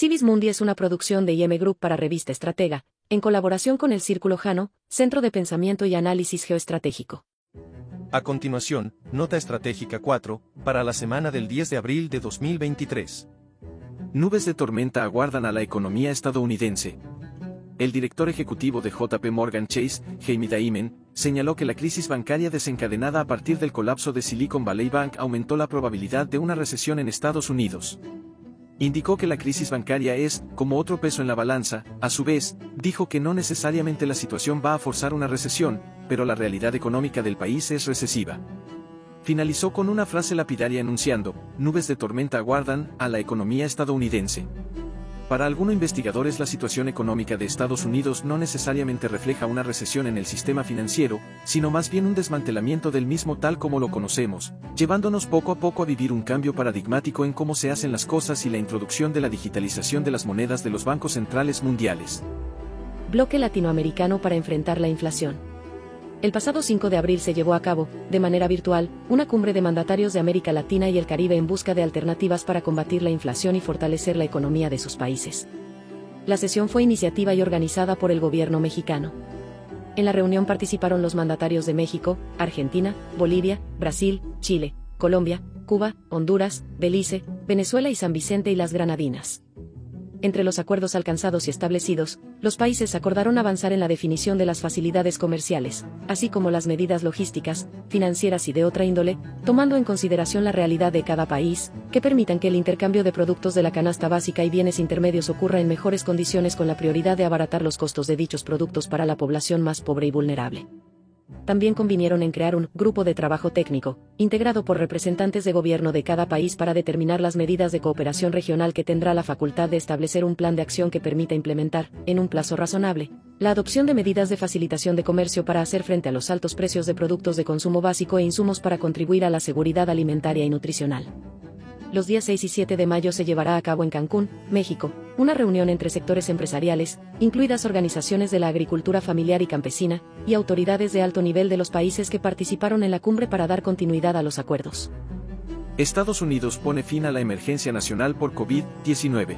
Civis Mundi es una producción de IM Group para Revista Estratega, en colaboración con el Círculo Jano, Centro de Pensamiento y Análisis Geoestratégico. A continuación, Nota Estratégica 4, para la semana del 10 de abril de 2023. Nubes de tormenta aguardan a la economía estadounidense. El director ejecutivo de JP Morgan Chase, Jamie Dimon, señaló que la crisis bancaria desencadenada a partir del colapso de Silicon Valley Bank aumentó la probabilidad de una recesión en Estados Unidos. Indicó que la crisis bancaria es, como otro peso en la balanza, a su vez, dijo que no necesariamente la situación va a forzar una recesión, pero la realidad económica del país es recesiva. Finalizó con una frase lapidaria enunciando, nubes de tormenta aguardan a la economía estadounidense. Para algunos investigadores la situación económica de Estados Unidos no necesariamente refleja una recesión en el sistema financiero, sino más bien un desmantelamiento del mismo tal como lo conocemos, llevándonos poco a poco a vivir un cambio paradigmático en cómo se hacen las cosas y la introducción de la digitalización de las monedas de los bancos centrales mundiales. Bloque latinoamericano para enfrentar la inflación. El pasado 5 de abril se llevó a cabo, de manera virtual, una cumbre de mandatarios de América Latina y el Caribe en busca de alternativas para combatir la inflación y fortalecer la economía de sus países. La sesión fue iniciativa y organizada por el gobierno mexicano. En la reunión participaron los mandatarios de México, Argentina, Bolivia, Brasil, Chile, Colombia, Cuba, Honduras, Belice, Venezuela y San Vicente y las Granadinas. Entre los acuerdos alcanzados y establecidos, los países acordaron avanzar en la definición de las facilidades comerciales, así como las medidas logísticas, financieras y de otra índole, tomando en consideración la realidad de cada país, que permitan que el intercambio de productos de la canasta básica y bienes intermedios ocurra en mejores condiciones con la prioridad de abaratar los costos de dichos productos para la población más pobre y vulnerable también convinieron en crear un grupo de trabajo técnico, integrado por representantes de gobierno de cada país para determinar las medidas de cooperación regional que tendrá la facultad de establecer un plan de acción que permita implementar, en un plazo razonable, la adopción de medidas de facilitación de comercio para hacer frente a los altos precios de productos de consumo básico e insumos para contribuir a la seguridad alimentaria y nutricional. Los días 6 y 7 de mayo se llevará a cabo en Cancún, México, una reunión entre sectores empresariales, incluidas organizaciones de la agricultura familiar y campesina, y autoridades de alto nivel de los países que participaron en la cumbre para dar continuidad a los acuerdos. Estados Unidos pone fin a la emergencia nacional por COVID-19.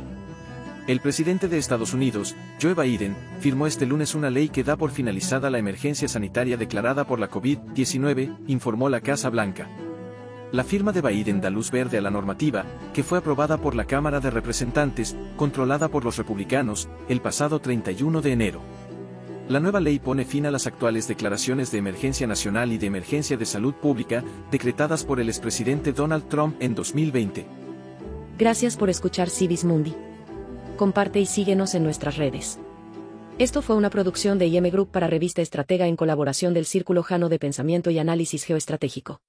El presidente de Estados Unidos, Joe Biden, firmó este lunes una ley que da por finalizada la emergencia sanitaria declarada por la COVID-19, informó la Casa Blanca. La firma de Biden da luz verde a la normativa, que fue aprobada por la Cámara de Representantes, controlada por los republicanos, el pasado 31 de enero. La nueva ley pone fin a las actuales declaraciones de emergencia nacional y de emergencia de salud pública, decretadas por el expresidente Donald Trump en 2020. Gracias por escuchar Civis Mundi. Comparte y síguenos en nuestras redes. Esto fue una producción de IM Group para Revista Estratega en colaboración del Círculo Jano de Pensamiento y Análisis Geoestratégico.